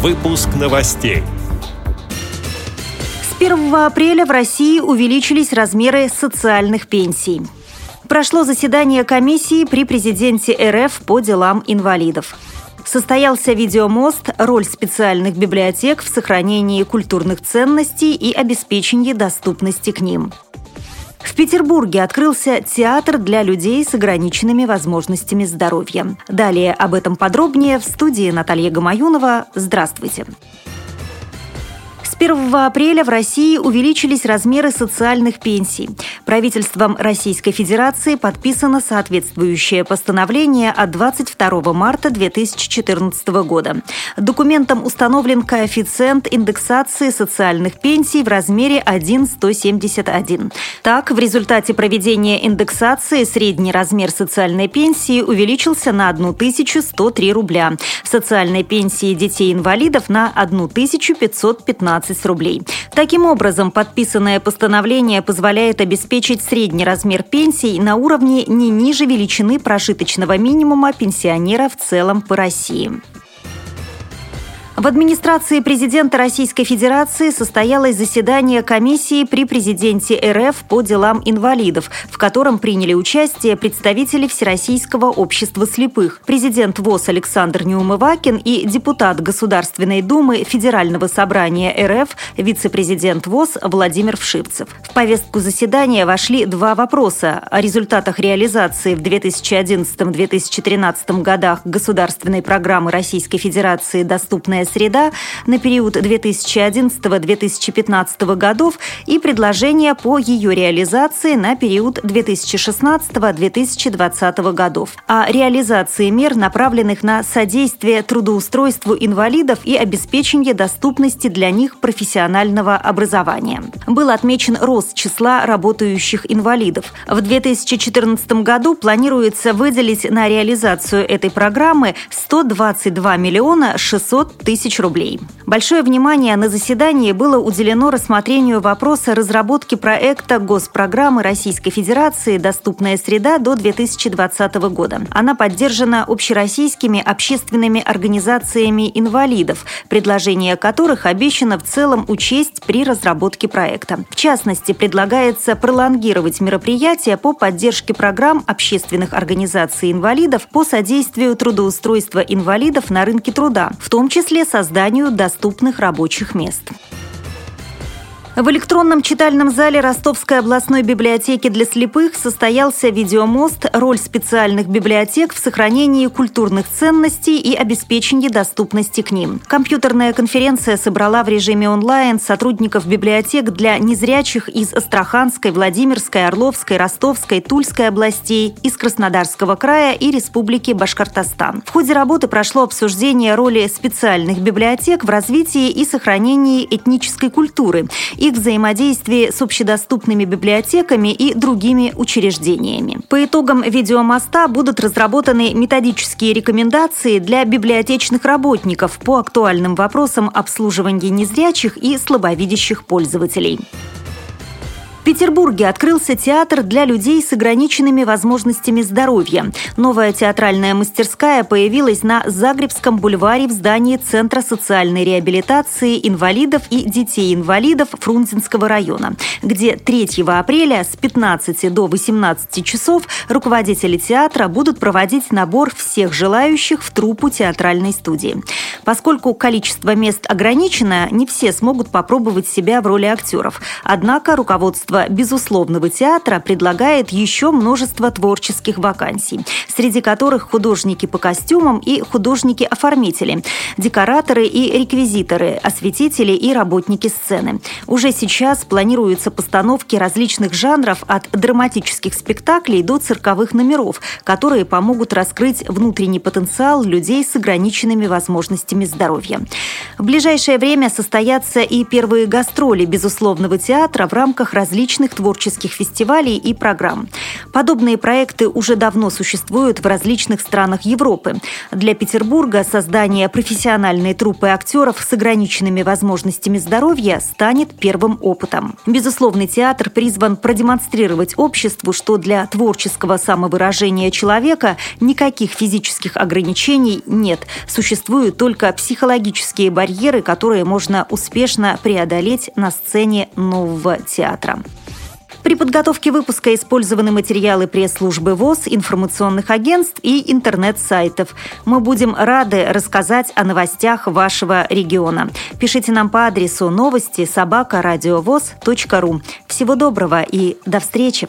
Выпуск новостей. С 1 апреля в России увеличились размеры социальных пенсий. Прошло заседание комиссии при президенте РФ по делам инвалидов. Состоялся видеомост «Роль специальных библиотек в сохранении культурных ценностей и обеспечении доступности к ним». Петербурге открылся театр для людей с ограниченными возможностями здоровья. Далее об этом подробнее в студии Наталья Гамаюнова. Здравствуйте. Здравствуйте. 1 апреля в России увеличились размеры социальных пенсий. Правительством Российской Федерации подписано соответствующее постановление от 22 марта 2014 года. Документом установлен коэффициент индексации социальных пенсий в размере 1,171. Так, в результате проведения индексации средний размер социальной пенсии увеличился на 1103 рубля. Социальной пенсии детей-инвалидов на 1515 15 рублей. Таким образом, подписанное постановление позволяет обеспечить средний размер пенсий на уровне не ниже величины прожиточного минимума пенсионера в целом по России. В администрации президента Российской Федерации состоялось заседание комиссии при президенте РФ по делам инвалидов, в котором приняли участие представители Всероссийского общества слепых, президент ВОЗ Александр Неумывакин и депутат Государственной Думы Федерального собрания РФ, вице-президент ВОЗ Владимир Вшивцев. В повестку заседания вошли два вопроса о результатах реализации в 2011-2013 годах государственной программы Российской Федерации «Доступная среда» на период 2011-2015 годов и предложения по ее реализации на период 2016-2020 годов. О реализации мер, направленных на содействие трудоустройству инвалидов и обеспечение доступности для них профессионального образования. Был отмечен рост числа работающих инвалидов. В 2014 году планируется выделить на реализацию этой программы 122 миллиона 600 тысяч тысяч рублей. Большое внимание на заседании было уделено рассмотрению вопроса разработки проекта госпрограммы Российской Федерации «Доступная среда» до 2020 года. Она поддержана общероссийскими общественными организациями инвалидов, предложение которых обещано в целом учесть при разработке проекта. В частности, предлагается пролонгировать мероприятия по поддержке программ общественных организаций инвалидов по содействию трудоустройства инвалидов на рынке труда, в том числе созданию доступных рабочих мест. В электронном читальном зале Ростовской областной библиотеки для слепых состоялся видеомост «Роль специальных библиотек в сохранении культурных ценностей и обеспечении доступности к ним». Компьютерная конференция собрала в режиме онлайн сотрудников библиотек для незрячих из Астраханской, Владимирской, Орловской, Ростовской, Тульской областей, из Краснодарского края и Республики Башкортостан. В ходе работы прошло обсуждение роли специальных библиотек в развитии и сохранении этнической культуры и их взаимодействии с общедоступными библиотеками и другими учреждениями. По итогам видеомоста будут разработаны методические рекомендации для библиотечных работников по актуальным вопросам обслуживания незрячих и слабовидящих пользователей. Петербурге открылся театр для людей с ограниченными возможностями здоровья. Новая театральная мастерская появилась на Загребском бульваре в здании Центра социальной реабилитации инвалидов и детей-инвалидов Фрунзенского района, где 3 апреля с 15 до 18 часов руководители театра будут проводить набор всех желающих в труппу театральной студии. Поскольку количество мест ограничено, не все смогут попробовать себя в роли актеров. Однако руководство руководство безусловного театра предлагает еще множество творческих вакансий, среди которых художники по костюмам и художники-оформители, декораторы и реквизиторы, осветители и работники сцены. Уже сейчас планируются постановки различных жанров от драматических спектаклей до цирковых номеров, которые помогут раскрыть внутренний потенциал людей с ограниченными возможностями здоровья. В ближайшее время состоятся и первые гастроли безусловного театра в рамках различных различных творческих фестивалей и программ. Подобные проекты уже давно существуют в различных странах Европы. Для Петербурга создание профессиональной труппы актеров с ограниченными возможностями здоровья станет первым опытом. Безусловный театр призван продемонстрировать обществу, что для творческого самовыражения человека никаких физических ограничений нет. Существуют только психологические барьеры, которые можно успешно преодолеть на сцене нового театра. При подготовке выпуска использованы материалы пресс-службы ВОЗ, информационных агентств и интернет-сайтов. Мы будем рады рассказать о новостях вашего региона. Пишите нам по адресу новости собака ру. Всего доброго и до встречи!